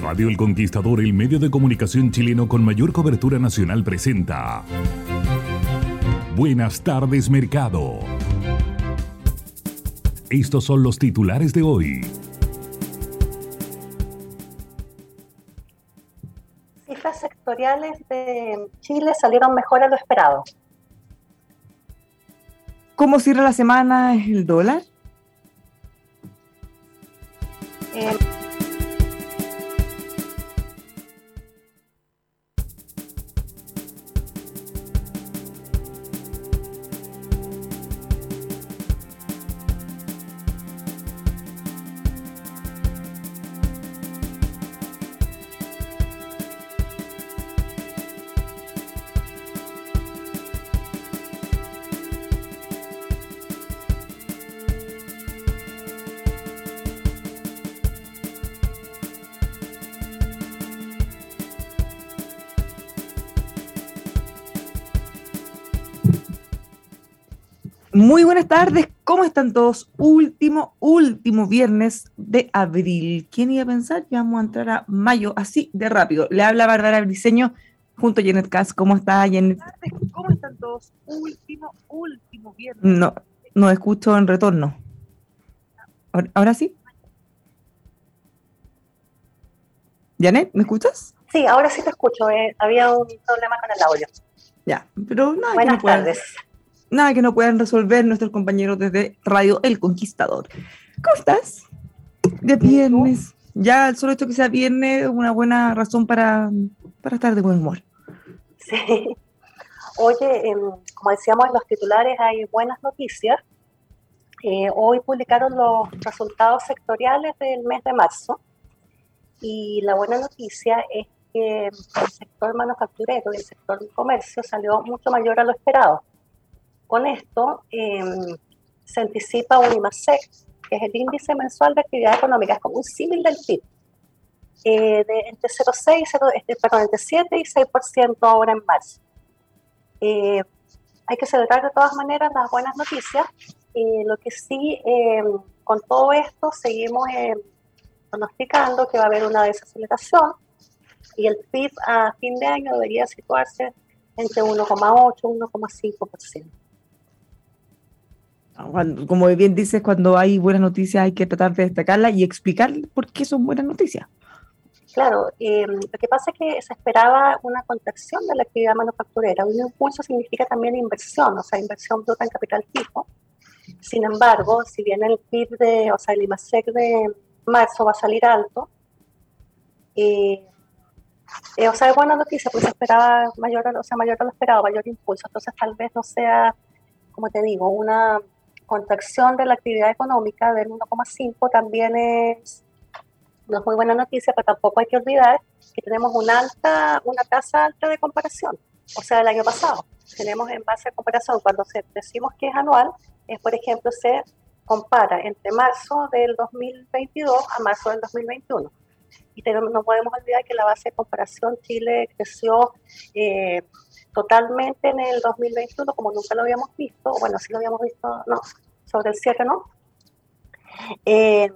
Radio El Conquistador, el medio de comunicación chileno con mayor cobertura nacional, presenta. Buenas tardes, mercado. Estos son los titulares de hoy. Cifras sectoriales de Chile salieron mejor a lo esperado. ¿Cómo cierra la semana el dólar? Muy buenas tardes, ¿cómo están todos? Último, último viernes de abril. ¿Quién iba a pensar que vamos a entrar a mayo así de rápido? Le habla Bárbara Briseño junto a Janet Cass. ¿Cómo está Janet? ¿Cómo están todos? Último, último viernes. No, no escucho en retorno. ¿Ahora, ahora sí? Janet, ¿me escuchas? Sí, ahora sí te escucho. eh, Había un problema con el audio. Ya, pero no Buenas puedan, tardes. Nada que no puedan resolver nuestros compañeros desde Radio El Conquistador. ¿Cómo estás? De viernes. Ya solo hecho que sea viernes es una buena razón para, para estar de buen humor. Sí. Oye, em, como decíamos en los titulares, hay buenas noticias. Eh, hoy publicaron los resultados sectoriales del mes de marzo y la buena noticia es que el sector manufacturero y el sector comercio salió mucho mayor a lo esperado. Con esto em, se anticipa un IMASEC, que es el índice mensual de actividad económica, es como un símil del PIB, eh, de entre 0,6, 0, este, perdón, entre 7 y 6% ahora en marzo. Eh, hay que celebrar de todas maneras las buenas noticias. Eh, lo que sí, eh, con todo esto, seguimos eh, pronosticando que va a haber una desaceleración y el PIB a fin de año debería situarse entre 1,8 y 1,5%. Como bien dices, cuando hay buenas noticias hay que tratar de destacarlas y explicar por qué son buenas noticias. Claro, eh, lo que pasa es que se esperaba una contracción de la actividad manufacturera. Un impulso significa también inversión, o sea, inversión bruta en capital fijo. Sin embargo, si bien el PIB de, o sea, el IMASEC de marzo va a salir alto, eh, eh, o sea, es buena noticia, porque se esperaba mayor, o sea, mayor a lo esperado, mayor impulso. Entonces, tal vez no sea, como te digo, una contracción de la actividad económica del 1,5 también es no es muy buena noticia, pero tampoco hay que olvidar que tenemos una alta, una tasa alta de comparación, o sea, del año pasado. Tenemos en base a comparación, cuando decimos que es anual, es por ejemplo, se compara entre marzo del 2022 a marzo del 2021. Y tenemos- no podemos olvidar que la base de comparación Chile creció eh, totalmente en el 2021, como nunca lo habíamos visto, bueno, sí lo habíamos visto, no, sobre el cierre, ¿no? Eh,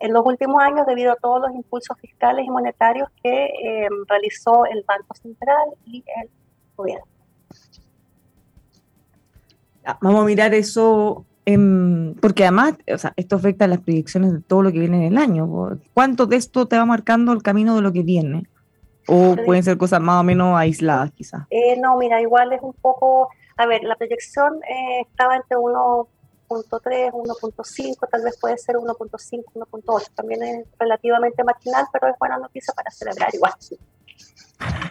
en los últimos años debido a todos los impulsos fiscales y monetarios que eh, realizó el Banco Central y el gobierno. Ya, Vamos a mirar eso porque además, o sea, esto afecta a las proyecciones de todo lo que viene en el año. ¿Cuánto de esto te va marcando el camino de lo que viene? ¿O pueden ser cosas más o menos aisladas quizás? Eh, no, mira, igual es un poco, a ver, la proyección eh, estaba entre 1.3, 1.5, tal vez puede ser 1.5, 1.8, también es relativamente marginal, pero es buena noticia para celebrar igual.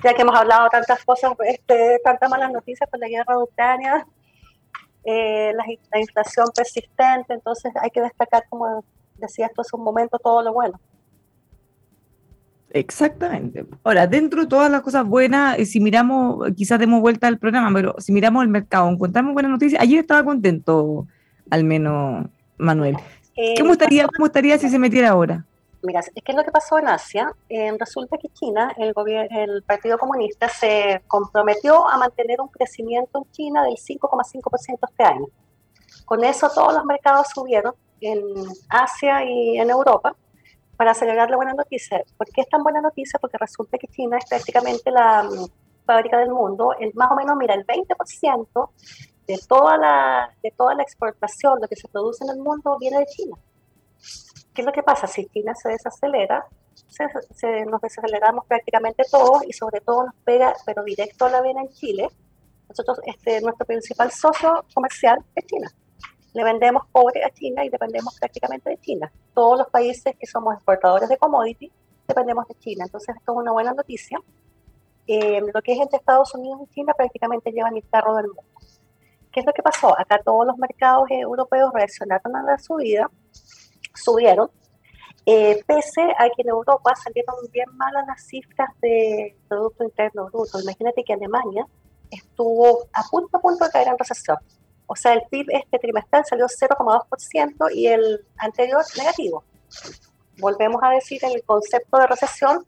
Ya que hemos hablado tantas cosas, este, tantas malas noticias con la guerra de Ucrania, eh, la, inflación persistente, entonces hay que destacar, como decía, esto es un momento todo lo bueno. Exactamente. Ahora, dentro de todas las cosas buenas, eh, si miramos, quizás demos vuelta al programa, pero si miramos el mercado, encontramos buenas noticias. Ayer estaba contento, al menos Manuel. Eh, ¿Cómo, estaría, ¿Cómo estaría si se metiera ahora? Mira, es que es lo que pasó en Asia. resulta que China, el, el Partido Comunista, se comprometió a mantener un crecimiento en China del 5,5% este año. Con eso todos los mercados subieron en Asia y en Europa para celebrar la buena noticia. ¿Por qué es tan buena noticia? Porque resulta que China es prácticamente la mm, fábrica del mundo. El, más o menos, mira, el 20% de toda, la, de toda la exportación, lo que se produce en el mundo, viene de China. ¿Qué es lo que pasa? Si China se desacelera, se, nos desaceleramos prácticamente todos y sobre todo nos pega, pero directo a la vena en Chile. Nosotros, este, nuestro principal socio comercial es China. Le vendemos cobre a China y dependemos prácticamente de China. Todos los países que somos exportadores de commodity dependemos de China. Entonces, esto es una buena noticia. Eh, lo que es entre Estados Unidos y China prácticamente llevan el carro del mundo. ¿Qué es lo que pasó? Acá todos los mercados europeos reaccionaron a la subida subieron, eh, pese a que en Europa salieron bien malas las cifras de Producto Interno Bruto. Imagínate que Alemania estuvo a punto a punto de caer en recesión. O sea, el PIB este trimestral salió 0,2% y el anterior negativo. Volvemos a decir, el concepto de recesión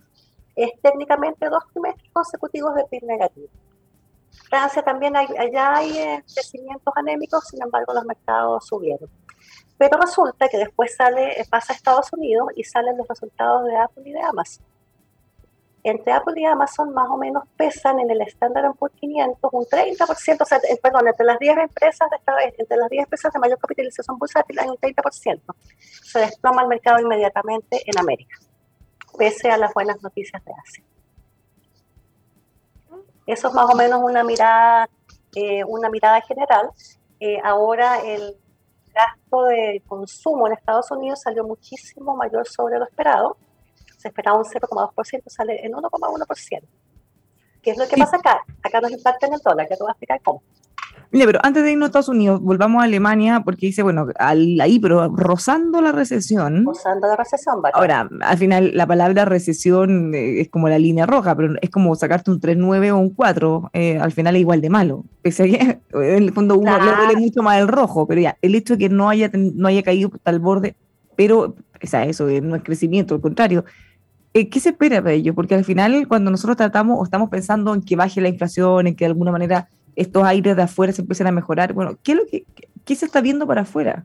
es técnicamente dos trimestres consecutivos de PIB negativo. Francia también, allá hay eh, crecimientos anémicos, sin embargo los mercados subieron. Pero resulta que después sale, eh, pasa a Estados Unidos y salen los resultados de Apple y de Amazon. Entre Apple y Amazon más o menos pesan en el estándar por 500 un 30%, o sea, eh, perdón, entre las 10 empresas de esta, entre las 10 empresas de mayor capitalización bursátil hay un 30%. Se desploma el mercado inmediatamente en América, pese a las buenas noticias de Asia. Eso es más o menos una mirada, eh, una mirada general. ahora el gasto de consumo en Estados Unidos salió muchísimo mayor sobre lo esperado. Se esperaba un 0,2%, sale en 1,1%. ¿Qué es lo que pasa acá? Acá nos impacta en el dólar, ya te voy a explicar cómo. Mira, pero antes de irnos a Estados Unidos, volvamos a Alemania, porque dice, bueno, ahí, pero rozando la recesión. Rozando la recesión, ¿vale? Ahora, al final, la palabra recesión eh, es como la línea roja, pero es como sacarte un 3-9 o un 4, eh, al final es igual de malo. Pese a que, en el fondo, uno le duele mucho más el rojo, pero ya, el hecho de que no haya, no haya caído al borde, pero, o sea, eso eh, no es crecimiento, al contrario. ¿Qué se espera de ello? Porque al final, cuando nosotros tratamos o estamos pensando en que baje la inflación, en que de alguna manera estos aires de afuera se empiezan a mejorar. Bueno, ¿qué, es lo que, qué se está viendo para afuera?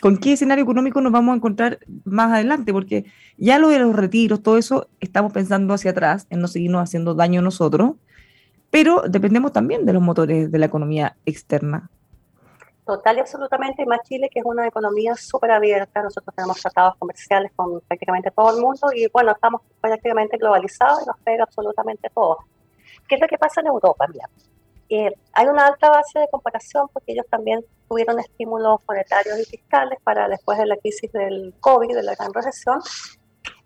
¿Con qué escenario económico nos vamos a encontrar más adelante? Porque ya lo de los retiros, todo eso, estamos pensando hacia atrás, en no seguirnos haciendo daño a nosotros, pero dependemos también de los motores de la economía externa. Total y absolutamente, y más Chile, que es una economía súper abierta, nosotros tenemos tratados comerciales con prácticamente todo el mundo y bueno, estamos prácticamente globalizados y nos pega absolutamente todo. ¿Qué es lo que pasa en Europa? Mira, eh, hay una alta base de comparación porque ellos también tuvieron estímulos monetarios y fiscales para después de la crisis del COVID, de la gran recesión.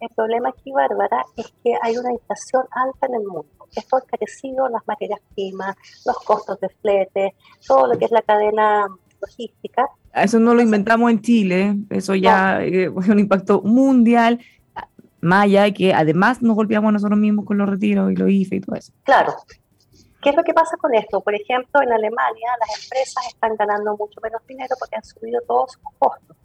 El problema aquí, Bárbara, es que hay una inflación alta en el mundo. Esto ha encarecido las materias primas, los costos de flete, todo lo que es la cadena logística. Eso no lo inventamos en Chile, eso ya es un impacto mundial, más allá de que además nos golpeamos nosotros mismos con los retiros y los IFE y todo eso. Claro, ¿Qué es lo que pasa con esto? Por ejemplo, en Alemania las empresas están ganando mucho menos dinero porque han subido todos sus costos.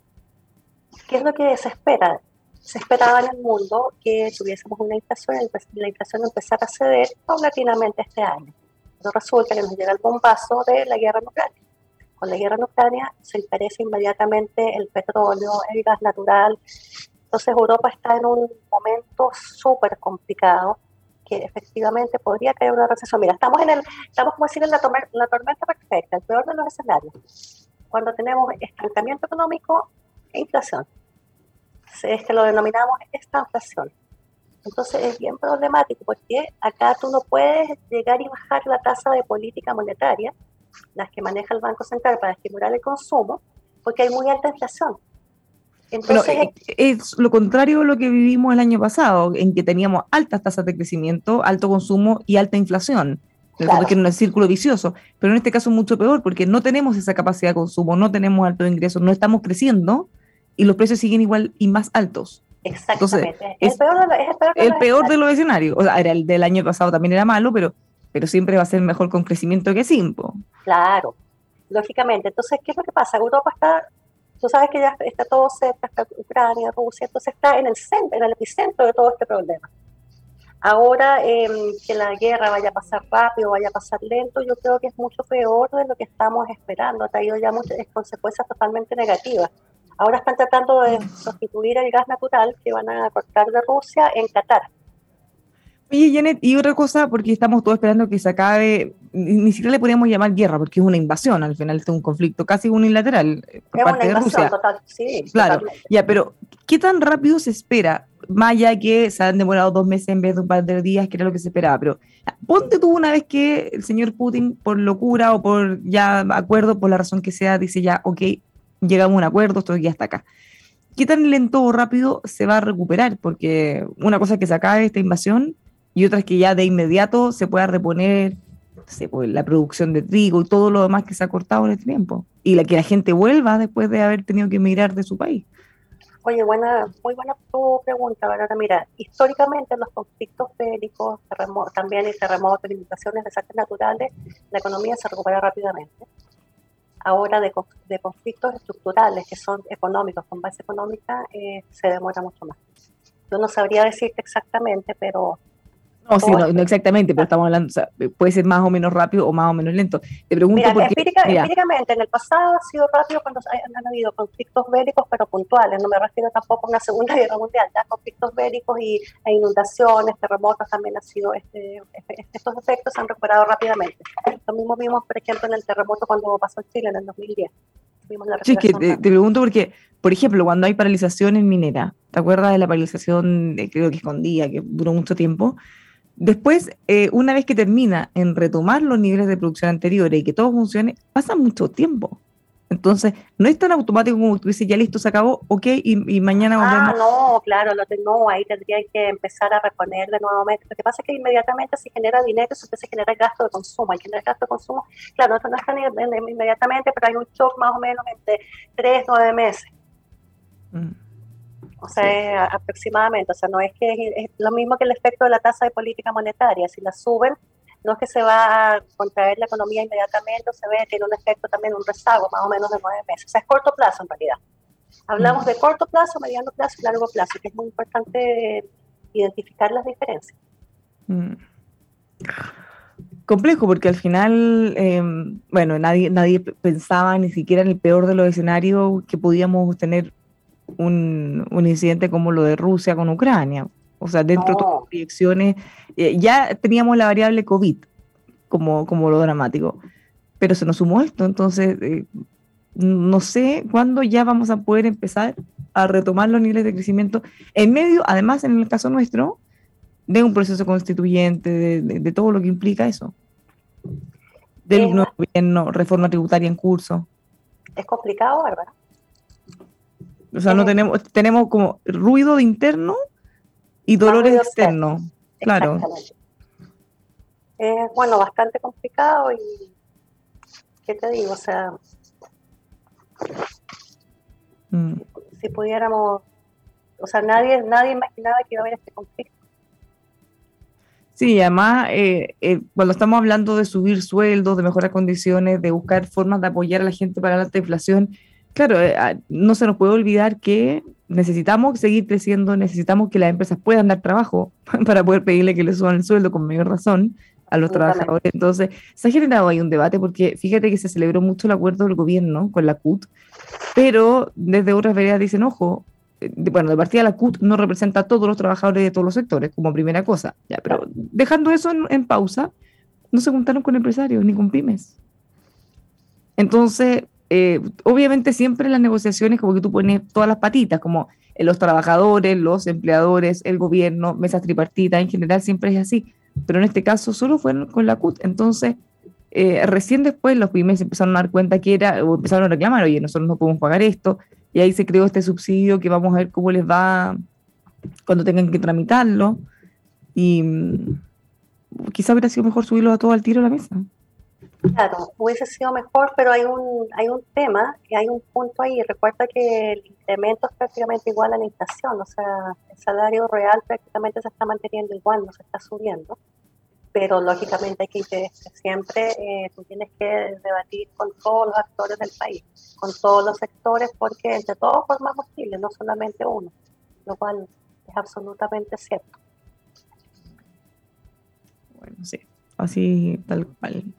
¿Qué es lo que se espera? Se esperaba en el mundo que tuviésemos una inflación y la inflación empezara a ceder paulatinamente este año. Pero resulta que nos llega el bombazo de la guerra Ucrania. Con la guerra en Ucrania se encarece inmediatamente el petróleo, el gas natural. Entonces Europa está en un momento súper complicado que efectivamente podría caer una recesión. Mira, estamos en el, estamos como decir en la, la tormenta perfecta, el peor de los escenarios. cuando tenemos estancamiento económico e inflación. Es que lo denominamos estanflación. Entonces es bien problemático porque acá tú no puedes llegar y bajar la tasa de política monetaria, las que maneja el Banco Central para estimular el consumo, porque hay muy alta inflación. Entonces, eh, es lo contrario de lo que vivimos el año pasado, en que teníamos altas tasas de crecimiento, alto consumo y alta inflación. Claro. que era un círculo vicioso, pero en este caso es mucho peor porque no tenemos esa capacidad de consumo, no tenemos altos ingresos, no estamos creciendo y los precios siguen igual y más altos. Exactamente. es, el peor, de, es el peor, de, los escenarios. O sea, era el del año pasado también era malo, pero, pero siempre va a ser mejor con crecimiento que sin. Claro, lógicamente. Entonces, ¿qué es lo que pasa? Europa está, tú sabes que ya está todo cerca, está Ucrania, Rusia, entonces está en el centro, en el epicentro de todo este problema. Ahora em, que la guerra vaya a pasar rápido, vaya a pasar lento, yo creo que es mucho peor de lo que estamos esperando. Ha traído ya muchas consecuencias totalmente negativas. Ahora están tratando de sustituir el gas natural que van a cortar de Rusia en Qatar. Oye, Janet, y otra cosa, porque estamos todos esperando que se acabe, ni, siquiera le podríamos llamar guerra, porque es una invasión, al final es un conflicto casi unilateral eh, por parte de Rusia. Total, sí, claro, ya, pero ¿qué tan rápido se espera? Más allá que se han demorado dos meses en vez de un par de días, que era lo que se esperaba, pero ponte tú una vez que el señor Putin, por locura o por ya acuerdo, por la razón que sea, dice ya, ok, llegamos a un acuerdo, esto ya está acá. ¿Qué tan lento o rápido se va a recuperar? Porque una cosa es que se acabe esta invasión y otra es que ya de inmediato se pueda reponer pues, la producción de trigo y todo lo demás que se ha cortado en este tiempo. Y la que la gente vuelva después de haber tenido que emigrar de su país. Oye, buena, muy buena tu pregunta, ¿verdad? Mira, históricamente los conflictos bélicos, también y terremotos, limitaciones, desastres naturales, la economía se recupera rápidamente ahora de, de, conflictos estructurales que son económicos, con base económica, eh, se demora mucho más. Yo no sabría decirte exactamente, pero no, sí, no, exactamente, pero estamos hablando, o sea, puede ser más o menos rápido o más o menos lento. Te pregunto mira, empíricamente, en el pasado ha sido rápido cuando han, habido conflictos bélicos, pero puntuales. No me refiero tampoco a una Segunda Guerra Mundial, ya conflictos bélicos y, e inundaciones, terremotos también han sido, este, este, estos efectos se han recuperado rápidamente. Lo mismo vimos, por ejemplo, en el terremoto cuando pasó en Chile en el 2010. sí, que te, pregunto porque, por ejemplo, cuando hay paralización en minera, ¿te acuerdas de la paralización, de, creo que escondía, que duró mucho tiempo? Después, eh, una vez que termina en retomar los niveles de producción anteriores y que todo funcione, pasa mucho tiempo. Entonces, no es tan automático como tú dices, ya listo, se acabó, ok, y, mañana volvemos. Ah, no, claro, tengo, ahí tendría que empezar a reponer de nuevamente. Lo que pasa es que inmediatamente se genera dinero, se genera gasto de consumo. Hay que generar gasto de consumo, claro, esto no está inmediatamente, pero hay un shock más o menos entre tres, nueve meses. Mm. O sea, aproximadamente, o sea, no es que es, lo mismo que el efecto de la tasa de política monetaria, si la suben, no es que se va a contraer la economía inmediatamente, o se ve, tiene un efecto también, un rezago más o menos de nueve meses. O sea, es corto plazo en realidad. Hablamos mm. de corto plazo, mediano plazo y largo plazo, que es muy importante identificar las diferencias. Mm. Complejo, porque al final, em, bueno, nadie, nadie pensaba ni siquiera en el peor de los escenarios que podíamos tener un, incidente como lo de Rusia con Ucrania. O sea, dentro de todas las proyecciones, eh, ya teníamos la variable COVID como, como lo dramático, pero se nos sumó esto, entonces eh, no sé cuándo ya vamos a poder empezar a retomar los niveles de crecimiento en medio, además en el caso nuestro, de un proceso constituyente, de, todo lo que implica eso. Del nuevo gobierno, reforma tributaria en curso. Es complicado, ¿verdad? O sea, no tenemos, tenemos como ruido de interno y dolores externos. Claro. Es, bueno, bastante complicado y, ¿qué te digo? O sea, mm. si pudiéramos, o sea, nadie, nadie imaginaba que iba a haber este conflicto. Sí, además, eh, eh, cuando estamos hablando de subir sueldos, de mejorar condiciones, de buscar formas de apoyar a la gente para la alta inflación, claro, eh, ah, no se nos puede olvidar que necesitamos seguir creciendo, necesitamos que las empresas puedan dar trabajo para poder pedirle que les suban el sueldo con mayor razón a los trabajadores. Entonces, se ha generado ahí un debate porque fíjate que se celebró mucho el acuerdo del gobierno con la CUT, pero desde otras veredas dicen, ojo, eh, bueno, de partida la CUT no representa a todos los trabajadores de todos los sectores, como primera cosa, ya, pero dejando eso en pausa, no se juntaron con empresarios ni con pymes. Entonces, eh, obviamente siempre en las negociaciones como que tú pones todas las patitas, como los trabajadores, los empleadores, el gobierno, mesas tripartitas, en general siempre es así, pero en este caso solo fue con la CUT. Entonces, eh, recién después los pymes empezaron a dar cuenta que era, o empezaron a reclamar, oye, nosotros no podemos pagar esto, y ahí se creó este subsidio que vamos a ver cómo les va cuando tengan que tramitarlo, y mm, quizá hubiera sido mejor subirlo a todo al tiro a la mesa. Claro, hubiese sido mejor, pero hay un, hay un tema, hay un punto ahí. Recuerda que el incremento es prácticamente igual a la inflación, o sea, el salario real prácticamente se está manteniendo igual, no se está subiendo. Pero lógicamente hay que siempre eh, tú tienes que debatir con todos los actores del país, con todos los sectores, porque entre todos formamos Chile, no solamente uno, lo cual es absolutamente cierto. Bueno, sí, así tal cual.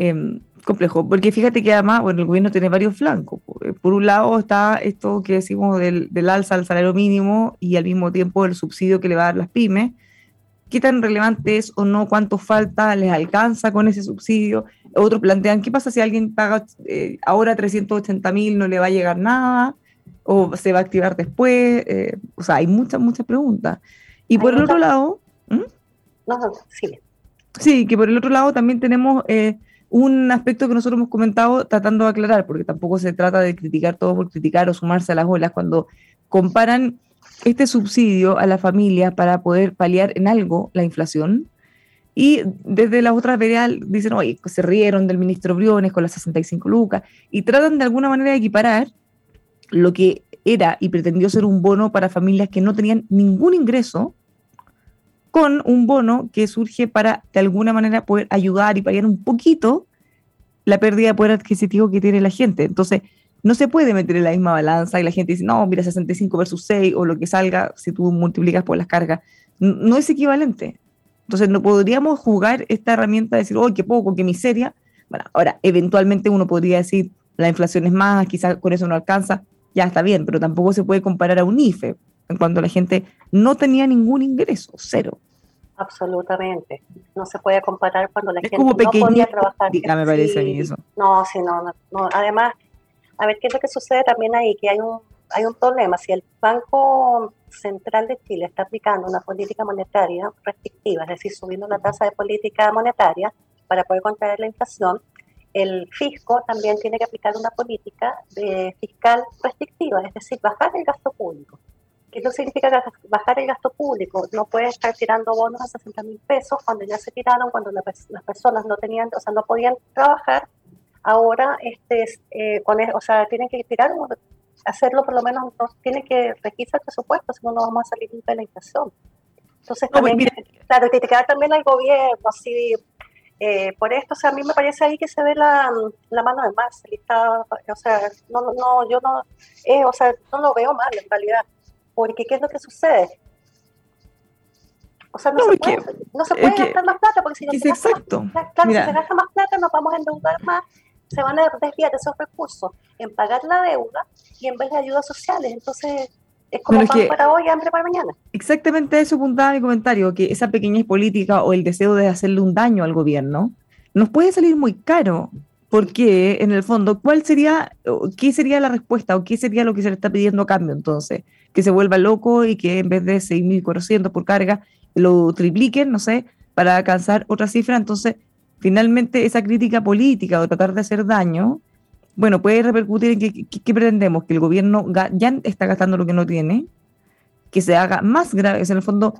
Em, complejo, porque fíjate que además, bueno, el gobierno tiene varios flancos. Eh, por un lado está esto que decimos del, alza al salario mínimo y al mismo tiempo el subsidio que le va a dar las pymes. ¿Qué tan relevante es o no? ¿Cuánto falta? ¿Les alcanza con ese subsidio? Otros plantean, ¿qué pasa si alguien paga eh, ahora 380 mil, no le va a llegar nada? ¿O se va a activar después? Eh, o sea, hay muchas, muchas preguntas. Y por el otro lado... No, sí. Sí, que por el otro lado también tenemos un aspecto que nosotros hemos comentado tratando de aclarar, porque tampoco se trata de criticar todo por criticar o sumarse a las olas, cuando comparan este subsidio a la familia para poder paliar en algo la inflación, y desde las otras veredas dicen, oye, se rieron del ministro Briones con las 65 lucas, y tratan de alguna manera de equiparar lo que era y pretendió ser un bono para familias que no tenían ningún ingreso, con un bono que surge para de alguna manera poder ayudar y paliar un poquito la pérdida de poder adquisitivo que tiene la gente. Entonces, no se puede meter en la misma balanza y la gente dice, no, mira, 65 versus 6 o lo que salga si tú multiplicas por las cargas. No es equivalente. Entonces, no podríamos jugar esta herramienta de decir, oh, qué poco, qué miseria. Ahora, eventualmente uno podría decir, la inflación es más, quizás con eso no alcanza, ya está bien, pero tampoco se puede comparar a un IFE, cuando la gente no tenía ningún ingreso, cero. Absolutamente. No se puede comparar cuando la gente no podía trabajar. me parece a mí eso. No, sí, no, no, Además, a ver, ¿qué es lo que sucede también ahí? Que hay un, hay un problema. Si el Banco Central de Chile está aplicando una política monetaria restrictiva, es decir, subiendo la tasa de política monetaria para poder contraer la inflación, el fisco también tiene que aplicar una política de fiscal restrictiva, es decir, bajar el gasto público que no significa bajar el gasto público. No puede estar tirando bonos a 60 mil pesos cuando ya se tiraron, cuando las personas no tenían, o sea, no podían trabajar. Ahora, este, eh, con, o sea, tienen que tirar, hacerlo por lo menos, no tienen que registrar el presupuesto, si no, no vamos a salir de la inflación. Entonces, también, claro, que te queda también al gobierno, así, eh, por esto, o sea, a mí me parece ahí que se ve la, la mano de Marcel, está, o sea, no, no, yo no, eh, o sea, no lo veo mal en realidad porque ¿qué es lo que sucede? O sea, no, se, puede, no se puede gastar más plata, porque si no se, gasta Más, claro, si se gasta más plata, nos vamos a endeudar más, se van a desviar esos recursos en pagar la deuda y en vez de ayudas sociales. Entonces, es como pan para hoy, hambre para mañana. Exactamente eso apuntaba mi comentario, que esa pequeñez política o el deseo de hacerle un daño al gobierno nos puede salir muy caro. Porque, en el fondo, ¿cuál sería, qué sería la respuesta o qué sería lo que se le está pidiendo a cambio entonces? que se vuelva loco y que en vez de 6.400 por carga lo tripliquen, no sé, para alcanzar otra cifra. Entonces, finalmente esa crítica política o tratar de hacer daño, bueno, puede repercutir en que, pretendemos, que el gobierno ya está gastando lo que no tiene, que se haga más grave, es en el fondo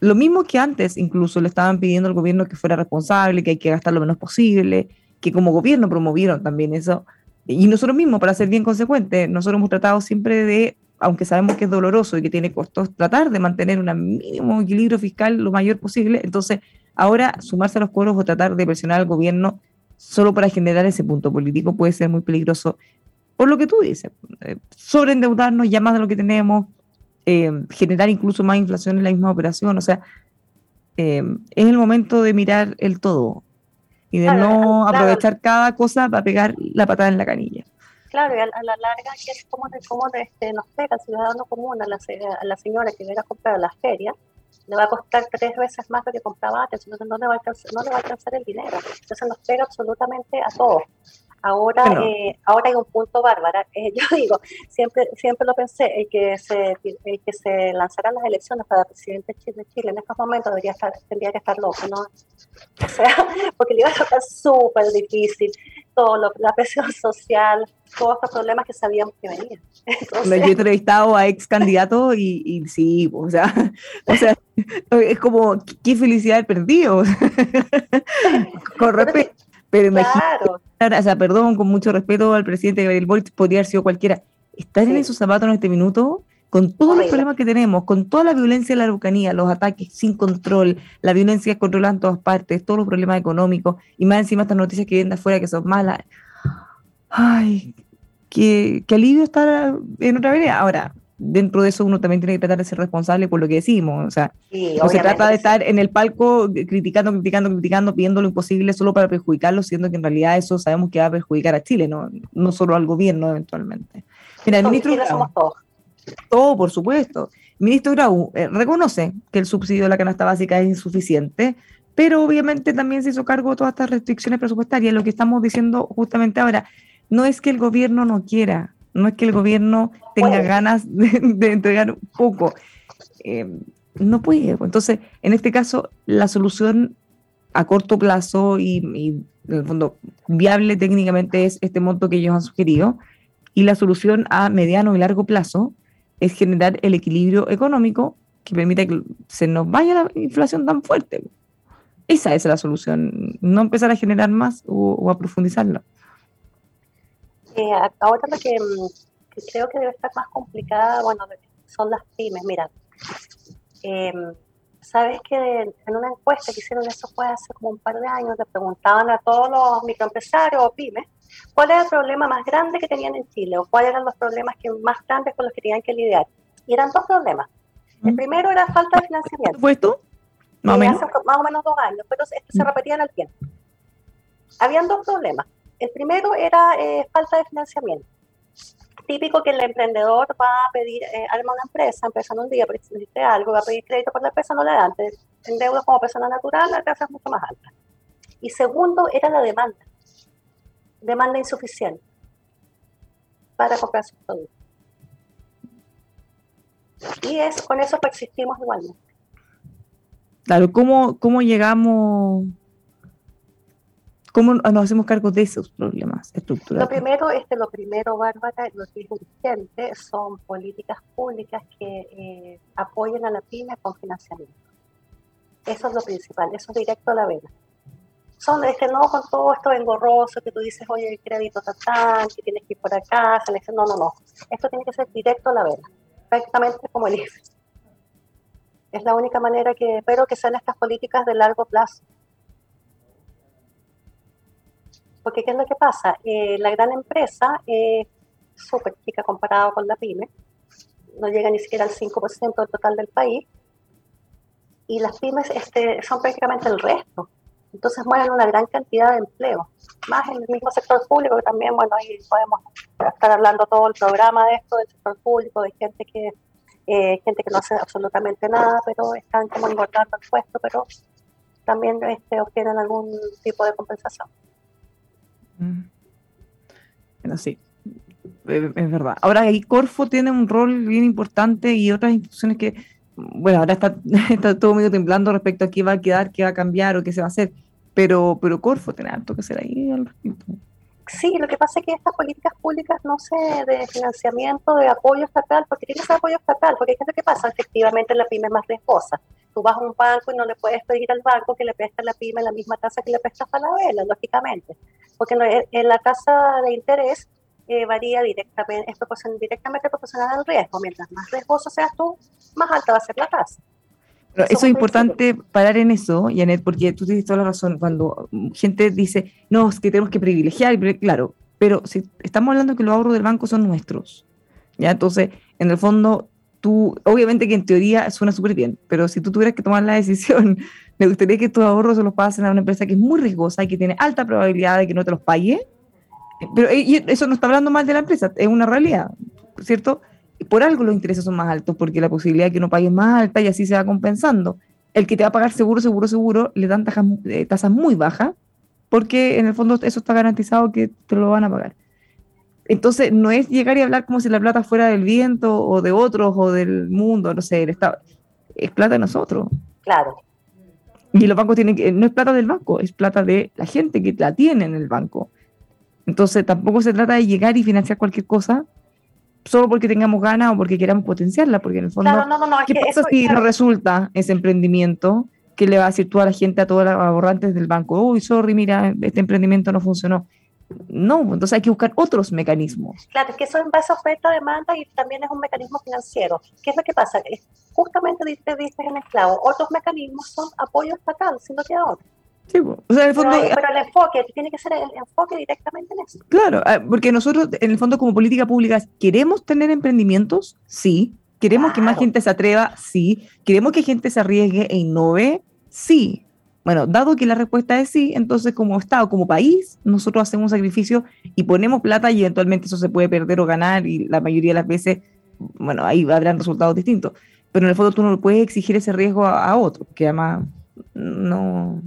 lo mismo que antes incluso le estaban pidiendo al gobierno que fuera responsable, que hay que gastar lo menos posible, que como gobierno promovieron también eso, y nosotros mismos, para ser bien consecuentes, nosotros hemos tratado siempre de aunque sabemos que es doloroso y que tiene costos, tratar de mantener un mínimo equilibrio fiscal lo mayor posible. Entonces, ahora sumarse a los coros o tratar de presionar al gobierno solo para generar ese punto político puede ser muy peligroso. Por lo que tú dices, eh, sobreendeudarnos ya más de lo que tenemos, eh, generar incluso más inflación en la misma operación. O sea, eh, es el momento de mirar el todo y de no aprovechar cada cosa para pegar la patada en la canilla claro, y a, la larga, es como, cómo este, nos pega el ciudadano común a la, a la señora que viene a comprar a la feria? Le va a costar tres veces más lo que compraba antes, entonces no le va a alcanzar, no le va a alcanzar el dinero. Entonces nos pega absolutamente a todos. Ahora, eh, ahora hay un punto, Bárbara. Eh, yo digo, siempre, siempre lo pensé, el que se, el que se lanzaran las elecciones para presidente de Chile en estos momentos debería estar, tendría que estar loco, ¿no? O sea, porque le iba a estar súper difícil, todo la presión social, todos estos problemas que sabíamos que venían. yo he entrevistado a ex candidatos y, y, sí, o sea, o sea, es como, qué felicidad el perdido. Con respeto. Pero imagínate, o sea, perdón, con mucho respeto al presidente Gabriel Boric, podría haber sido cualquiera. Estar en esos zapatos en este minuto, con todos los problemas que tenemos, con toda la violencia de la Araucanía, los ataques sin control, la violencia controlada en todas partes, todos los problemas económicos, y más encima estas noticias que vienen de afuera que son malas. Ay, qué, qué alivio estar en otra vereda. Ahora, dentro de eso uno también tiene que tratar de ser responsable por lo que decimos. O sea, no se trata de estar en el palco criticando, criticando, criticando, pidiendo lo imposible solo para perjudicarlo, siendo que en realidad eso sabemos que va a perjudicar a Chile, no, no solo al gobierno eventualmente. Mira, el ministro Grau, todo, por supuesto. El ministro Grau eh, reconoce que el subsidio de la canasta básica es insuficiente, pero obviamente también se hizo cargo de todas estas restricciones presupuestarias. Lo que estamos diciendo justamente ahora, no es que el gobierno no quiera, no es que el gobierno tenga ganas de, entregar poco. Eh, no puede. Entonces, en este caso, la solución a corto plazo y, en el fondo viable técnicamente es este monto que ellos han sugerido. Y la solución a mediano y largo plazo es generar el equilibrio económico que permita que se nos vaya la inflación tan fuerte. Esa es la solución, no empezar a generar más o a profundizarla. Eh, ahora lo que, mm, que, creo que debe estar más complicada, bueno, son las pymes. Mira, em, sabes que en una encuesta que hicieron eso fue hace como un par de años, le preguntaban a todos los microempresarios o pymes cuál era el problema más grande que tenían en Chile o cuáles eran los problemas que, más grandes con los que tenían que lidiar. Y eran dos problemas. El primero era falta de financiamiento. ¿Puesto? Más o menos. más o menos dos años, pero se mm. repetían al tiempo. Habían dos problemas. El primero era eh, falta de financiamiento. Típico que el emprendedor va a pedir, eh, arma una empresa, empezando un día, porque necesita algo, va a pedir crédito por la empresa, no le dan. En deuda como persona natural, la tasa es mucho más alta. Y segundo era la demanda. Demanda insuficiente para comprar sus productos. Y es, con eso persistimos igualmente. Claro, ¿cómo, cómo llegamos ¿Cómo nos hacemos cargo de esos problemas estructurales? Lo primero, este, lo primero, Bárbara, lo que es urgente son políticas públicas que eh, apoyen a la pyme con financiamiento. Eso es lo principal, eso es directo a la vena. Son, este, no con todo esto engorroso que tú dices, oye, el crédito está tan, que tienes que ir por acá, no, no, no. Esto tiene que ser directo a la vena, prácticamente como el IFE. Es la única manera que espero que sean estas políticas de largo plazo Porque ¿qué es lo que pasa? Eh, la gran empresa es súper chica comparado con la pyme, no llega ni siquiera al 5% del total del país, y las pymes este, son prácticamente el resto. Entonces mueven una gran cantidad de empleo, más en el mismo sector público, que también, bueno, ahí podemos estar hablando todo el programa de esto, del sector público, de gente que eh, gente que no hace absolutamente nada, pero están como engordando el puesto, pero también este, obtienen algún tipo de compensación. Bueno, sí, es verdad. Ahora, ahí Corfo tiene un rol bien importante y otras instituciones que, bueno, ahora está, está todo medio temblando respecto a qué va a quedar, qué va a cambiar o qué se va a hacer, pero, pero Corfo tiene algo que hacer ahí al respecto. Sí, lo que pasa es que estas políticas públicas no sé de financiamiento, de apoyo estatal, porque tiene apoyo estatal, porque es lo que pasa, efectivamente la pyme es más riesgosa. Tú vas a un banco y no le puedes pedir al banco que le preste a la pyme la misma tasa que le prestas a la vela, lógicamente porque en la tasa de interés eh, varía directamente, es directamente proporcional al riesgo. Mientras más riesgoso seas tú, más alta va a ser la tasa. Pero eso, es importante parar en eso, Janet, porque tú tienes toda la razón. Cuando gente dice, no, es que tenemos que privilegiar, claro, pero si estamos hablando que los ahorros del banco son nuestros, ¿ya? Entonces, en el fondo, tú, obviamente que en teoría suena súper bien, pero si tú tuvieras que tomar la decisión me gustaría que tus ahorros se los pasen a una empresa que es muy riesgosa y que tiene alta probabilidad de que no te los pague. Pero eh, eso no está hablando mal de la empresa, es una realidad, ¿cierto? Por algo los intereses son más altos, porque la posibilidad de que no pagues más alta y así se va compensando. El que te va a pagar seguro, seguro, seguro, le dan tasas, eh, tasas muy bajas porque en el fondo eso está garantizado que te lo van a pagar. Entonces, no es llegar y hablar como si la plata fuera del viento o de otros o del mundo, no sé, el Estado. Es plata de nosotros. Claro. Y los bancos tienen que, no es plata del banco, es plata de la gente que la tiene en el banco. Entonces, tampoco se trata de llegar y financiar cualquier cosa solo porque tengamos ganas o porque queramos potenciarla, porque en el fondo, Claro, no, no, ¿qué que pasa eso- si claro. no resulta ese emprendimiento? ¿Qué le va a decir tú a la gente, a todos los ahorrantes del banco? Uy, sorry, mira, este emprendimiento no funcionó. No, entonces hay que buscar otros mecanismos. Claro, es que eso es en base a oferta, demanda y también es un mecanismo financiero. ¿Qué es lo que pasa? Justamente diste, diste en el clavo. Otros mecanismos son apoyo estatal, si no queda otro. Sí, po. o sea, en el Pero, fondo, pero el enfoque, tiene que ser el enfoque directamente en eso. Claro, ah, porque nosotros, en el fondo, como política pública, ¿queremos tener emprendimientos? Sí. ¿Queremos que más gente se atreva? Sí. ¿Queremos que gente se arriesgue e innove? Sí. Bueno, dado que la respuesta es sí, entonces como Estado, como país, nosotros hacemos un sacrificio y ponemos plata y eventualmente eso se puede perder o ganar y la mayoría de las veces, bueno, ahí habrán resultados distintos. Pero en el fondo tú no puedes exigir ese riesgo a, a otros, que además no,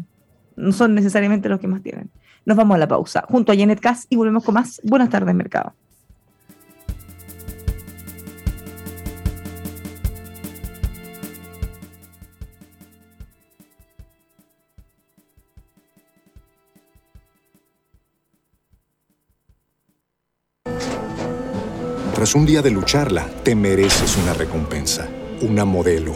no son necesariamente los que más tienen. Nos vamos a la pausa junto a Janet Cass y volvemos con más Buenas tardes, Mercado. Tras un día de lucharla, te mereces una recompensa, una modelo,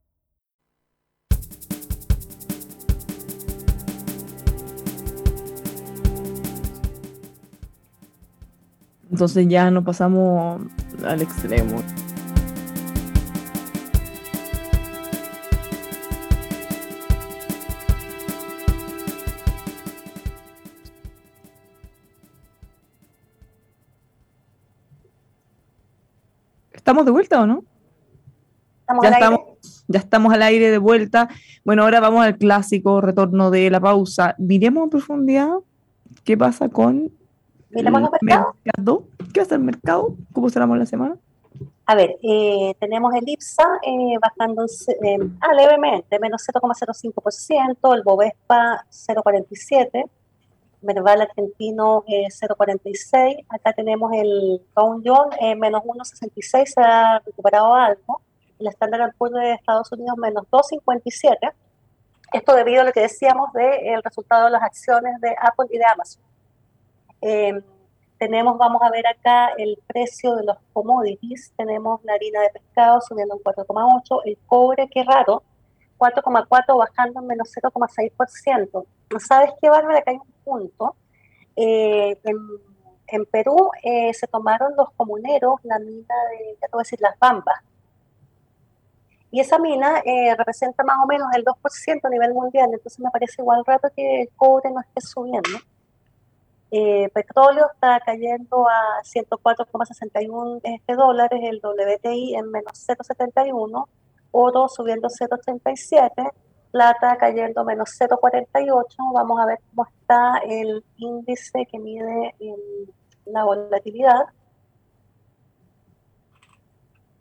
Entonces ya nos pasamos al extremo. ¿Estamos de vuelta o no? Estamos Ya estamos, ya estamos al aire de vuelta. Bueno, ahora vamos al clásico retorno de la pausa. Miremos en profundidad qué pasa con Miremos los el mercados. mercado. ¿Qué va a ser el mercado? ¿Cómo cerramos la semana? A ver, eh, tenemos el IPSA eh, bajando eh, ah, levemente, menos 0,05%, el Bovespa 0,47%, Merval argentino eh, 0,46%, acá tenemos el Dow Jones eh, menos 1,66%, se ha recuperado algo, el Standard Poor's de Estados Unidos menos 2,57%, esto debido a lo que decíamos del resultado de las acciones de Apple y de Amazon. Eh, tenemos, vamos a ver acá el precio de los commodities. Tenemos la harina de pescado subiendo un 4,8, el cobre, qué raro, 4,4 bajando en menos 0,6%. ¿Sabes qué, Bárbara? Acá hay un punto. Eh, en, en Perú eh, se tomaron los comuneros la mina de, ya te voy a decir, las bambas. Y esa mina eh, representa más o menos el 2% a nivel mundial, entonces me parece igual rato que el cobre no esté subiendo. Eh, petróleo está cayendo a 104,61 este, dólares, el WTI en menos 0,71, oro subiendo 0,87, plata cayendo menos 0,48. Vamos a ver cómo está el índice que mide eh, la volatilidad.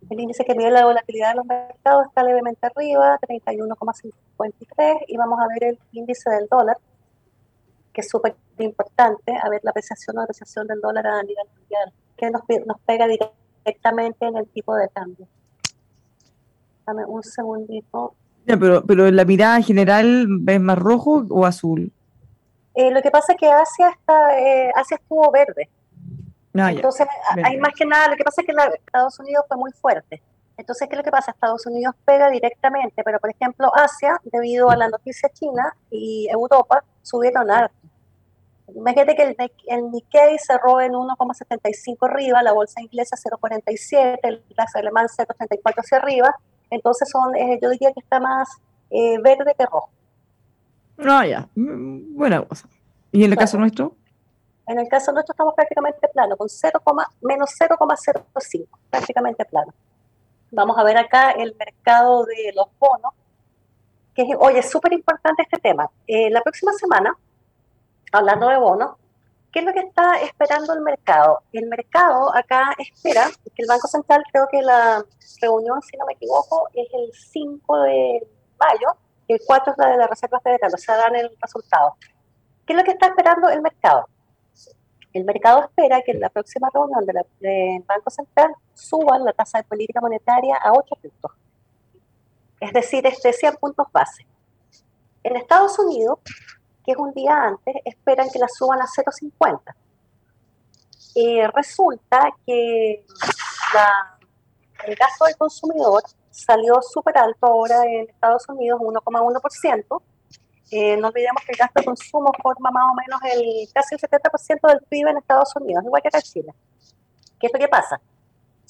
El índice que mide la volatilidad de los mercados está levemente arriba, 31,53, y vamos a ver el índice del dólar, que es súper importante, a ver la apreciación o depreciación del dólar a nivel mundial, que nos, pe- nos pega directamente en el tipo de cambio. Dame un segundito. Ya, pero, pero en la mirada general, ¿ves más rojo o azul? Eh, lo que pasa es que Asia, está, eh, Asia estuvo verde. Ah, ya. Entonces, Verde. hay más que nada, lo que pasa es que la- Estados Unidos fue muy fuerte. Entonces, ¿qué es lo que pasa? Estados Unidos pega directamente, pero por ejemplo, Asia, debido a la noticia china y Europa, subieron harto. Imagínate que el, el Nikkei cerró en 1,75 arriba, la bolsa inglesa 0,47, el gas alemán 0,34 hacia arriba. Entonces, son, eh, yo diría que está más eh, verde que rojo. Ah, ya. Mm, Buena cosa. ¿Y en el caso nuestro? En el caso nuestro estamos prácticamente plano, con 0, menos 0,05, prácticamente plano. Vamos a ver acá el mercado de los bonos, que oye, es súper importante este tema. Eh, la próxima semana, hablando de bonos, ¿qué es lo que está esperando el mercado? El mercado acá espera que el Banco Central, creo que la reunión, si no me equivoco, es el 5 de mayo, el 4 es la de la Reserva Federal, o sea, dan el resultado. ¿Qué es lo que está esperando el mercado? El mercado espera que en la próxima reunión del Banco Central suban la tasa de política monetaria a 8 puntos, es decir, este 100 puntos base. En Estados Unidos, que es un día antes, esperan que la suban a 0,50. Eh, resulta que el gasto del consumidor salió súper alto ahora en Estados Unidos, 1,1%. Eh, no olvidemos que el gasto de consumo forma más o menos el casi el 70% del PIB en Estados Unidos, igual que acá en Chile. ¿Qué es lo que pasa?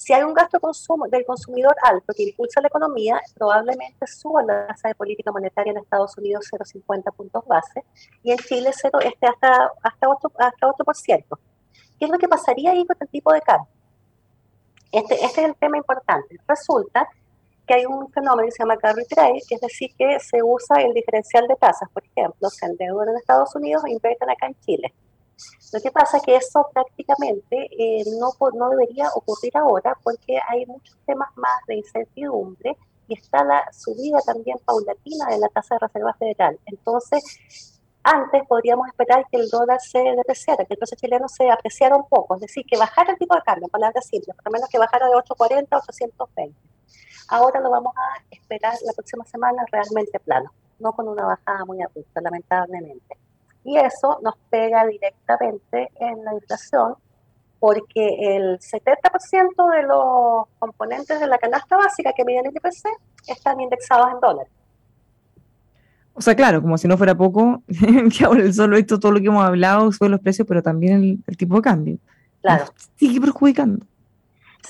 Si hay un gasto consumo del consumidor alto que impulsa la economía, probablemente suba la tasa de política monetaria en Estados Unidos 0,50 puntos base y en Chile 0, este hasta, hasta, 8, hasta 8%. ¿Qué es lo que pasaría ahí con el tipo de cambio? Este, este es el tema importante. Resulta que hay un fenómeno que se llama carry trade, que es decir, que se usa el diferencial de tasas. Por ejemplo, se endeudan en Estados Unidos e invierten acá en Chile. Lo que pasa es que eso prácticamente eh, no, no debería ocurrir ahora porque hay muchos temas más de incertidumbre y está la subida también paulatina de la tasa de reserva federal. Entonces, antes podríamos esperar que el dólar se depreciara, que el peso chileno se apreciara un poco, es decir, que bajara el tipo de cambio, en palabras simples, por lo menos que bajara de 840 a 820. Ahora lo vamos a esperar la próxima semana realmente plano, no con una bajada muy abrupta, lamentablemente. Y eso nos pega directamente en la inflación, porque el 70% de los componentes de la canasta básica que miden el IPC están indexados en dólares. O sea, claro, como si no fuera poco, que ahora el solo esto, todo lo que hemos hablado, sobre los precios, pero también el, tipo de cambio. Claro. sigue perjudicando.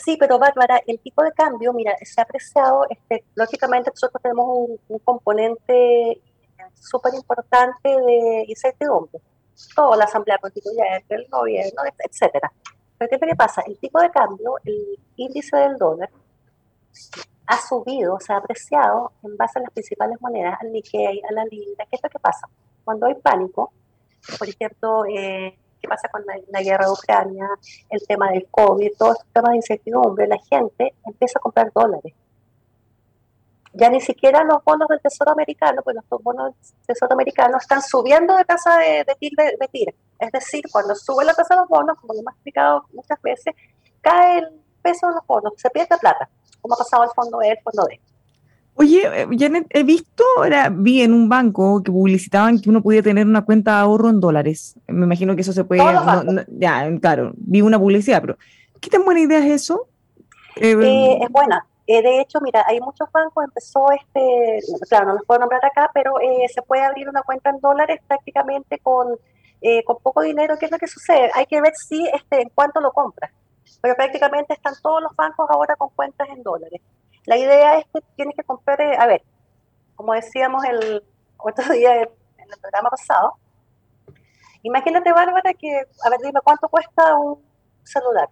Sí, pero Bárbara, el tipo de cambio, mira, se ha apreciado, este, lógicamente nosotros tenemos un, componente súper importante de incertidumbre. Toda la Asamblea Constituyente, el gobierno, etcétera. Pero ¿qué es lo que pasa? El tipo de cambio, el índice del dólar, ha subido, se ha apreciado en base a las principales monedas, al Nikkei, a la libra. ¿Qué es lo que pasa? Cuando hay pánico, por ejemplo, eh, qué pasa con la, guerra de Ucrania, el tema del COVID, todos estos temas de incertidumbre, la gente empieza a comprar dólares. Ya ni siquiera los bonos del Tesoro americano, pues los bonos del Tesoro americano están subiendo de tasa de, de, de, TIR. Es decir, cuando sube la tasa de los bonos, como lo hemos explicado muchas veces, cae el peso de los bonos, se pierde plata, como ha pasado el fondo E, el fondo D. Oye, eh, Janet, he visto, ahora vi en un banco que publicitaban que uno podía tener una cuenta de ahorro en dólares. Me imagino que eso se puede. ya, claro, vi una publicidad, pero ¿qué tan buena idea es eso? Eh, eh, es buena. De hecho, mira, hay muchos bancos, empezó este, claro, no los puedo nombrar acá, pero se puede abrir una cuenta en dólares prácticamente con, con poco dinero. ¿Qué es lo que sucede? Hay que ver si, este, en cuánto lo compras. Pero prácticamente están todos los bancos ahora con cuentas en dólares. La idea es que tienes que comprar, eh, a ver, como decíamos el otro día en, el programa pasado, imagínate, Bárbara, que, a ver, dime, ¿cuánto cuesta un celular?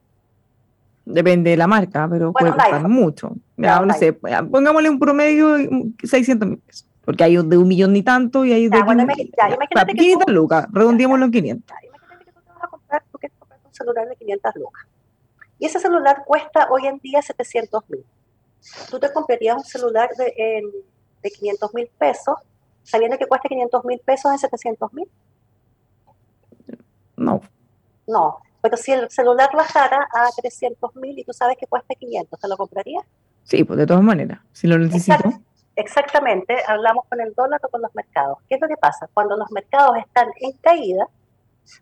Depende de la marca, pero puede costar mucho. Ya, no, sé, pongámosle un promedio de 600 mil pesos, porque hay de un millón ni tanto y hay de bueno, ya, imagínate 500 tú, lucas, redondeémoslo en 500. Ya, imagínate que tú te vas a comprar, tú quieres comprar un celular de 500 lucas. Y ese celular cuesta hoy en día 700 mil tú te comprarías un celular de, de 500 mil pesos, sabiendo que cuesta 500 mil pesos en 700 mil? No. No, pero si el celular bajara a 300 mil y tú sabes que cuesta 500, ¿te lo comprarías? Sí, pues de todas manenas, si lo necesito. exactamente, hablamos con el dólar o con los mercados. ¿Qué es lo que pasa? Cuando los mercados están en caída,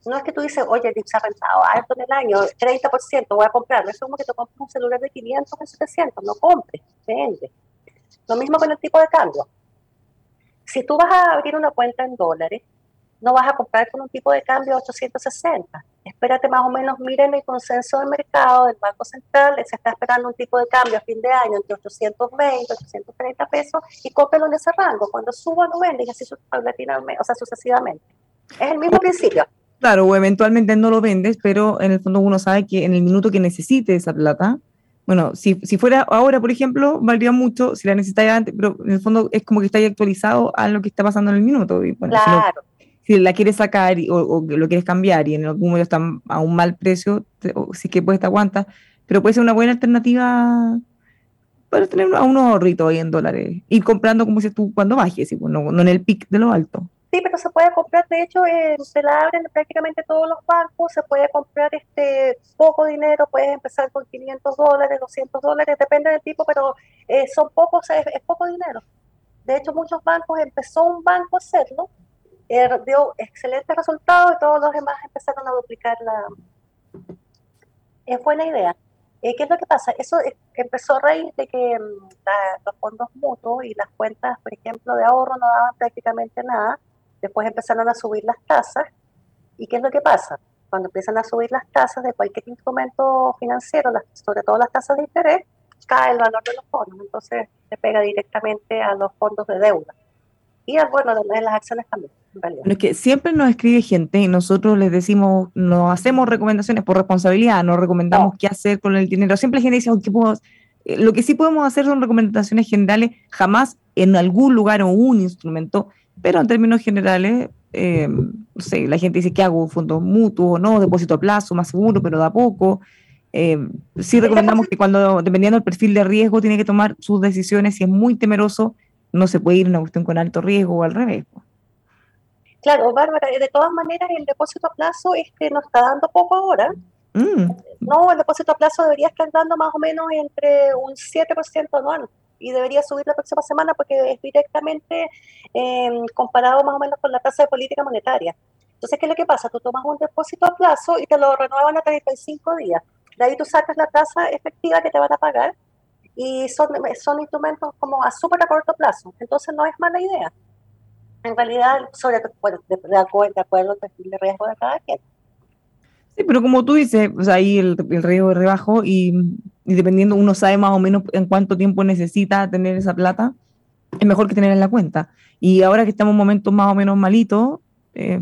no es que tú dices, oye, se ha rentado alto en el año, 30%, voy a comprar. No es como que te compres un celular de 500 o 700, no compres, vende. Lo mismo con el tipo de cambio. Si tú vas a abrir una cuenta en dólares, no vas a comprar con un tipo de cambio 860. Espérate más o menos, miren el consenso del mercado del Banco Central, se está esperando un tipo de cambio a fin de año entre 820 830 pesos y cópelo en ese rango. Cuando suba, no vendes, así paulatinamente, o sea, sucesivamente. Es el mismo principio. Claro, o eventualmente no lo vendes, pero en el fondo uno sabe que en el minuto que necesite esa plata, bueno, si, si fuera ahora, por ejemplo, valdría mucho si la necesitáis antes, pero en el fondo es como que estáis actualizado a lo que está pasando en el minuto. claro. Si, la quieres sacar o, o, lo quieres cambiar y en algún momento está a un mal precio, o, si es que puedes te aguantas, pero puede ser una buena alternativa para tener a unos ahorritos ahí en dólares. Ir comprando, como si tú, cuando bajes, pues, no, no en el pic de lo alto. Sí, pero se puede comprar, de hecho, eh, se la abren prácticamente todos los bancos, se puede comprar este poco dinero, puedes empezar con 500 dólares, 200 dólares, depende del tipo, pero eh, son pocos, es, poco dinero. De hecho, muchos bancos, empezó un banco a hacerlo, eh, dio excelentes resultados y todos los demás empezaron a duplicar la... Es buena idea. ¿Qué es lo que pasa? Eso empezó a raíz de que mm, los fondos mutuos y las cuentas, por ejemplo, de ahorro no daban prácticamente nada Después empezaron a subir las tasas. ¿Y qué es lo que pasa? Cuando empiezan a subir las tasas de cualquier instrumento financiero, sobre todo las tasas de interés, cae el valor de los fondos. Entonces se pega directamente a los fondos de deuda. Y bueno, de las acciones también. Es que siempre nos escribe gente y nosotros les decimos, no hacemos recomendaciones por responsabilidad, no recomendamos qué hacer con el dinero. Siempre la gente dice, puedo eh, lo que sí podemos hacer son recomendaciones generales, jamás en algún lugar o un instrumento pero en términos generales, eh, no sé, la gente dice que hago fondos mutuos o no, depósito a plazo, más seguro, pero da poco. Eh, sí recomendamos que cuando, dependiendo del perfil de riesgo, tiene que tomar sus decisiones. Si es muy temeroso, no se puede ir a una cuestión con alto riesgo o al revés. Claro, Bárbara, de todas maneras el depósito a plazo este nos está dando poco ahora. Mm. No, el depósito a plazo debería estar dando más o menos entre un 7% anual y debería subir la próxima semana porque es directamente em, comparado más o menos con la tasa de política monetaria. Entonces, ¿qué es lo que pasa? Tú tomas un depósito a plazo y te lo renuevan a 35 días. De ahí tú sacas la tasa efectiva que te van a pagar y son, son instrumentos como a súper a corto plazo. Entonces, no es mala idea. En realidad, sobre bueno, de, de, acuerdo, de acuerdo al perfil de riesgo de cada quien. Sí, pero como tú dices, pues ahí el, el riesgo es rebajo y y dependiendo, uno sabe más o menos en cuánto tiempo necesita tener esa plata, es mejor que tenerla en la cuenta. Y ahora que estamos en momentos más o menos malitos, eh,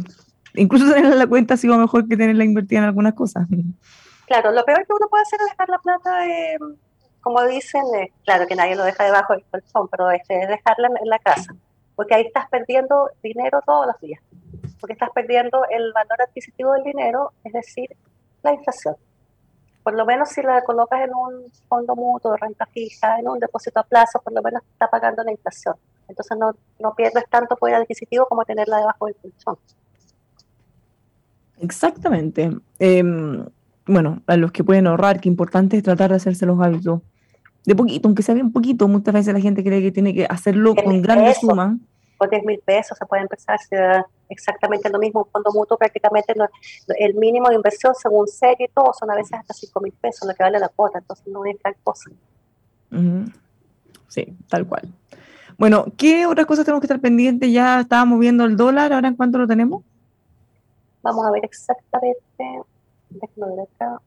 incluso tenerla en la cuenta ha sido mejor que tenerla invertida en algunas cosas. Claro, lo peor que uno puede hacer es dejar la plata, eh, como dicen, eh, claro que nadie lo deja debajo del colchón, pero este, es dejarla en la casa, porque ahí estás perdiendo dinero todos los días, porque estás perdiendo el valor adquisitivo del dinero, es decir, la inflación por lo menos si la colocas en un fondo mutuo de renta fija, en un depósito a plazo, por lo menos está pagando la inflación. Entonces no, no pierdes tanto poder adquisitivo como tenerla debajo del colchón. Exactamente. Em, bueno, a los que pueden ahorrar, que importante es tratar de hacerse los hábitos de poquito, aunque sea bien poquito. Muchas veces la gente cree que tiene que hacerlo con grandes sumas con 10 mil pesos se puede empezar a exactamente lo mismo. Un fondo mutuo prácticamente el mínimo de inversión según serie y todo son a veces hasta 5 mil pesos lo que vale la cuota, entonces no es tal cosa. Sí, tal cual. Bueno, ¿qué otras cosas tenemos que estar pendientes? Ya estábamos viendo el dólar, ¿ahora en cuánto lo tenemos? Vamos a ver exactamente. Déjame ver acá.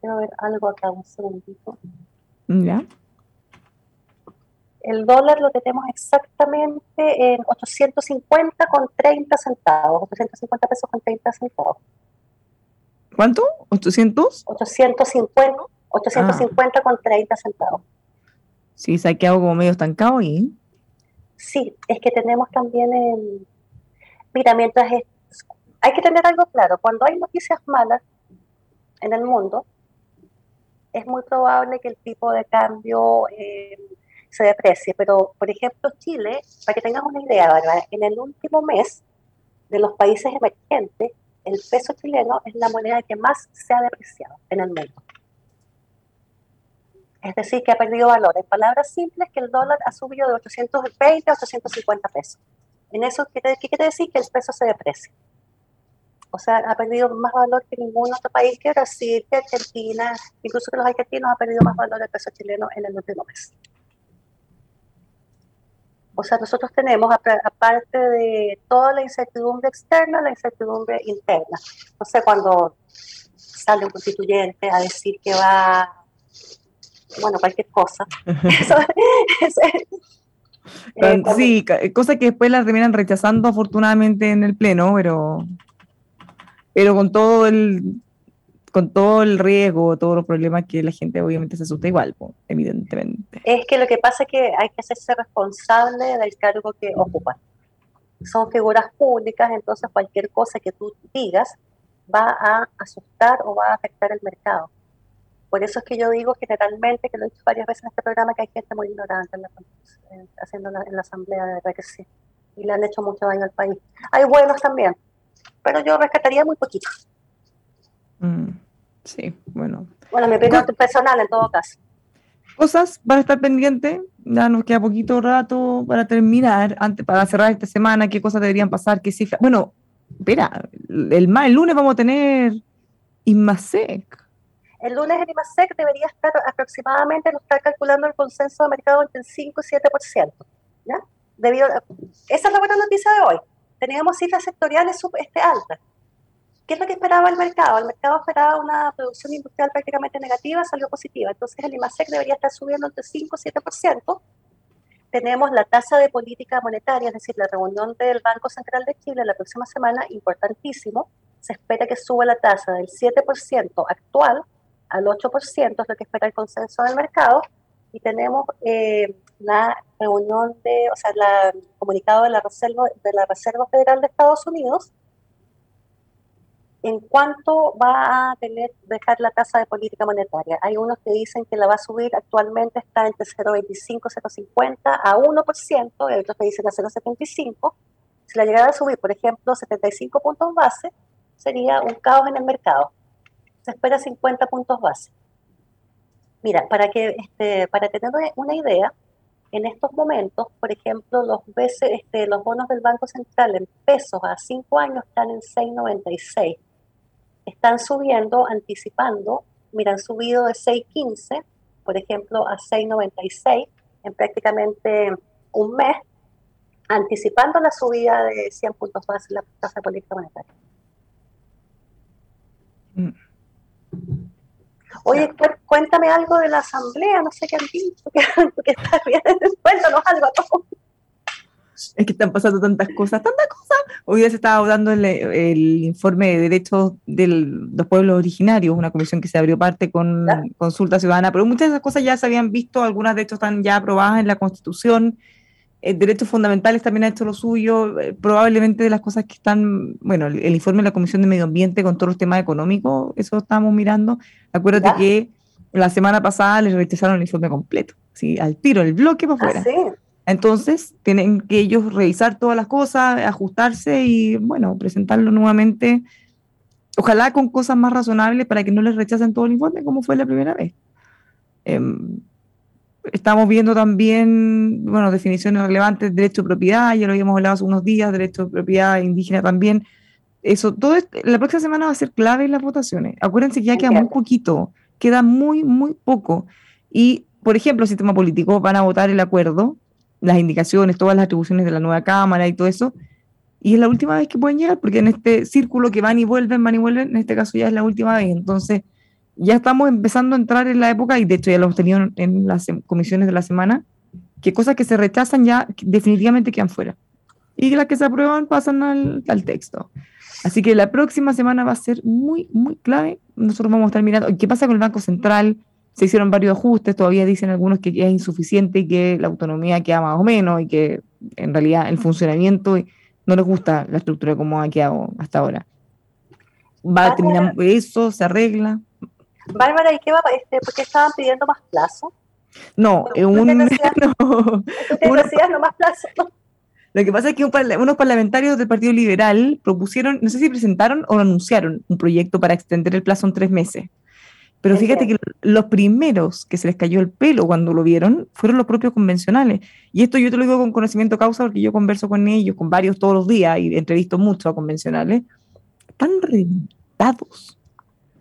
Quiero ver algo acá, un segundito. Ya. El dólar lo tenemos exactamente en 850 con 30 centavos, 850 pesos con 30 centavos. ¿Cuánto? ¿800? 850, 850 con 30 centavos. Sí, se ha quedado como medio estancado ahí. Sí, es que tenemos también en... Mira, mientras hay que tener algo claro, cuando hay noticias malas en el mundo, es muy probable que el tipo de cambio eh, se deprecie. Pero, por ejemplo, Chile, para que tengas una idea, en el último mes de los países emergentes, el peso chileno es la moneda que más se ha depreciado en el mundo. Es decir, que ha perdido valor. En palabras simples, que el dólar ha subido de 820 a 850 pesos. En eso, ¿qué quiere decir? Que el peso se deprecia o sea, ha perdido más valor que ningún otro país, que Brasil, que Argentina, incluso que los argentinos ha perdido más valor el peso chileno en el último mes. O sea, nosotros tenemos, aparte de toda la incertidumbre externa, la incertidumbre interna. No sé, cuando sale un constituyente a decir que va, bueno, cualquier cosa. Eh, sí, cosas que después las terminan rechazando afortunadamente en el pleno, pero, pero con todo el con todo el riesgo, todos los problemas que la gente obviamente se asusta igual, evidentemente. Es que lo que pasa es que hay que hacerse responsable del cargo que ocupan. Son figuras públicas, entonces cualquier cosa que tú digas va a asustar o va a afectar el mercado. Por eso es que yo digo generalmente, que lo he dicho varias veces en este programa, que hay gente muy ignorante en la, haciendo en la asamblea, de verdad que sí. Y le han hecho mucho daño al país. Hay buenos también, pero yo rescataría muy poquito. Mm, sí, bueno. Bueno, mi opinión personal en todo caso. Cosas para estar pendiente, ya nos queda poquito rato para terminar, antes para cerrar esta semana, qué cosas deberían pasar, qué cifras. Bueno, espera, el, el lunes vamos a tener IMASEC. El lunes el IMASEC debería estar aproximadamente, lo está calculando el consenso de mercado entre el 5 y 7%. ¿ya? Debido esa es la buena noticia de hoy. Teníamos cifras sectoriales este, altas. ¿Qué es lo que esperaba el mercado? El mercado esperaba una producción industrial prácticamente negativa, salió positiva. Entonces el IMASEC debería estar subiendo entre 5 y 7%. Tenemos la tasa de política monetaria, es decir, la reunión del Banco Central de Chile la próxima semana, importantísimo. Se espera que suba la tasa del 7% actual al 8%, es lo que espera el consenso del mercado, y tenemos eh, la reunión de, o sea, el comunicado de la, Reserva, de la Reserva Federal de Estados Unidos en cuánto va a dejar la tasa de política monetaria. Hay unos que dicen que la va a subir, actualmente está entre 0,25, 0,50 a 1%, y otros que dicen a 0,75. Si la llegara a subir, por ejemplo, 75 puntos base, sería un caos en el mercado se espera 50 puntos base. Mira, para, que, este, para tener una idea, en estos momentos, por ejemplo, los, este, los bonos del Banco Central en pesos a 5 años están en 6,96. Están subiendo, anticipando, mira, han subido de 6,15, por ejemplo, a 6,96 en prácticamente un mes, anticipando la subida de 100 puntos base en la tasa política monetaria. Mm. Oye, cuéntame algo de la asamblea, no sé qué han dicho, que, estás bien, cuéntanos algo a todos. Es que están pasando tantas cosas, tantas cosas. Hoy día se estaba dando el, informe de derechos de los pueblos originarios, una comisión que se abrió parte con consulta ciudadana, pero muchas de esas cosas ya se habían visto, algunas de hecho están ya aprobadas en la Constitución eh, derechos fundamentales también ha hecho lo suyo, eh, probablemente de las cosas que están, bueno, el, informe de la Comisión de Medio Ambiente con todos los temas económicos, eso estamos mirando. Acuérdate que la semana pasada les rechazaron el informe completo, ¿sí? al tiro, el bloque para afuera. Ah, Entonces, tienen que ellos revisar todas las cosas, ajustarse y, bueno, presentarlo nuevamente, ojalá con cosas más razonables para que no les rechacen todo el informe como fue la primera vez. Em, Estamos viendo también, bueno, definiciones relevantes, derecho de propiedad, ya lo habíamos hablado hace unos días, derecho de propiedad indígena también. Eso, todo la próxima semana va a ser clave en las votaciones. Acuérdense que ya queda muy poquito, queda muy, muy poco. Y, por ejemplo, el sistema político van a votar el acuerdo, las indicaciones, todas las atribuciones de la nueva Cámara y todo eso. Y es la última vez que pueden llegar, porque en este círculo que van y vuelven, van y vuelven, en este caso ya es la última vez. Entonces, ya estamos empezando a entrar en la época, y de hecho ya lo hemos tenido en las comisiones de la semana, que cosas que se rechazan ya definitivamente quedan fuera. Y las que se aprueban pasan al, al texto. Así que la próxima semana va a ser muy, muy clave. Nosotros vamos a estar mirando qué pasa con el Banco Central. Se hicieron varios ajustes, todavía dicen algunos que es insuficiente y que la autonomía queda más o menos y que en realidad el funcionamiento no les gusta la estructura como ha quedado hasta ahora. Va a terminar eso, se arregla. Bárbara, ¿y qué va? Este, ¿Por qué estaban pidiendo más plazo? No, un, no, decías, no más plazo. Lo que pasa es que unos parlamentarios del Partido Liberal propusieron, no sé si presentaron o anunciaron un proyecto para extender el plazo en tres meses. Pero fíjate que los primeros que se les cayó el pelo cuando lo vieron fueron los propios convencionales. Y esto yo te lo digo con conocimiento causa porque yo converso con ellos, con varios todos los días y entrevisto mucho a convencionales. Están reventados.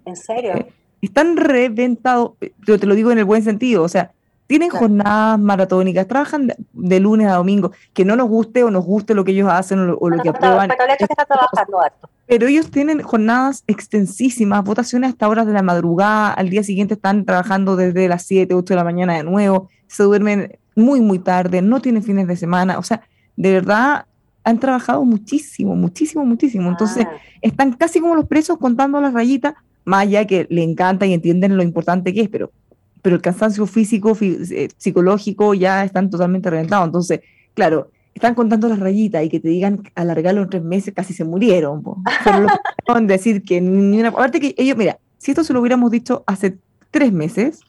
¿En serio? Están reventados, yo te lo digo en el buen sentido, o sea, tienen jornadas maratónicas, trabajan de, lunes a domingo, que no nos guste o nos guste lo que ellos hacen o, lo que aprueban. Pero, ellos tienen jornadas extensísimas, votaciones hasta horas de la madrugada, al día siguiente están trabajando desde las 7, 8 de la mañana de nuevo, se duermen muy, muy tarde, no tienen fines de semana, o sea, de verdad han trabajado muchísimo, muchísimo, muchísimo. Entonces, Ah. están casi como los presos contando las rayitas, más allá que le encanta y entienden lo importante que es, pero, pero el cansancio físico, eh, psicológico, ya están totalmente reventados. Entonces, claro, están contando las rayitas y que te digan alargarlo en tres meses, casi se murieron. Fueron decir que ni una. Aparte que ellos, mira, si esto se lo hubiéramos dicho hace tres meses,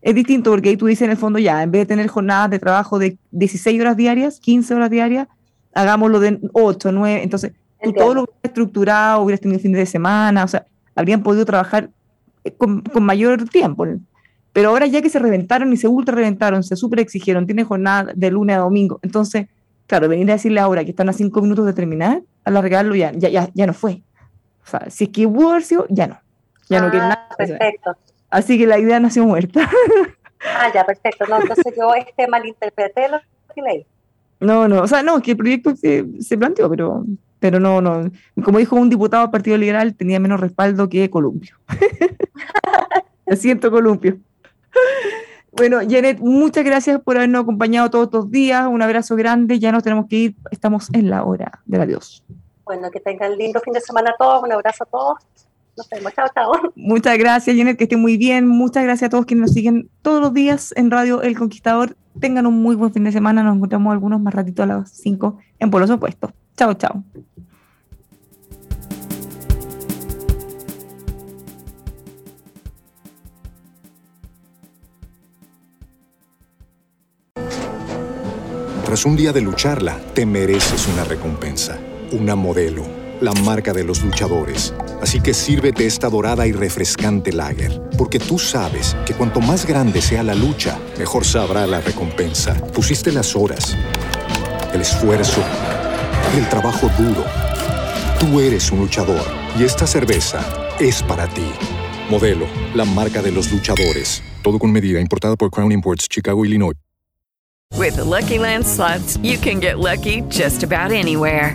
es distinto porque ahí tú dices en el fondo ya, en vez de tener jornadas de trabajo de 16 horas diarias, 15 horas diarias, hagámoslo de 8, 9, entonces tú todo lo hubieras estructurado, hubieras tenido fines de semana, o sea, habrían podido trabajar eh, con, con mayor tiempo. Pero ahora ya que se reventaron y se ultra reventaron, se super exigieron, tienen jornada de lunes a domingo, entonces, claro, venir a decirle ahora que están a cinco minutos de terminar, alargarlo ya, ya, ya, ya no fue. O sea, si es que hubo sido, ya no. Ya no Ah, nada. o sea, perfecto. Así que la idea nació muerta. Ah, ya, perfecto. No, entonces yo este malinterpreté lo que leí. No, no, o sea, no, es que el proyecto se, se planteó, pero, pero no, no. Como dijo un diputado del Partido Liberal, tenía menos respaldo que Columpio. Lo siento, Columpio. Bueno, Janet, muchas gracias por habernos acompañado todos estos días. Un abrazo grande. Ya nos tenemos que ir. Estamos en la hora del adiós. Bueno, que tengan lindo fin de semana a todos. Un abrazo a todos. Nos vemos. Chao, chao. Muchas gracias, Janet, que esté muy bien. Muchas gracias a todos quienes nos siguen todos los días en Radio El Conquistador. Tengan un muy buen fin de semana. Nos encontramos algunos más ratito a las 5 en Polos Opuestos. Chao, chao. Tras un día de lucharla, te mereces una recompensa, una modelo, la marca de los luchadores. Así que sírvete esta dorada y refrescante lager, porque tú sabes que cuanto más grande sea la lucha, mejor sabrá la recompensa. Pusiste las horas, el esfuerzo, el trabajo duro. Tú eres un luchador y esta cerveza es para ti. Modelo, la marca de los luchadores. Todo con medida, importada por Crown Imports, Chicago, Illinois. With the Lucky Land slots, you can get lucky just about anywhere.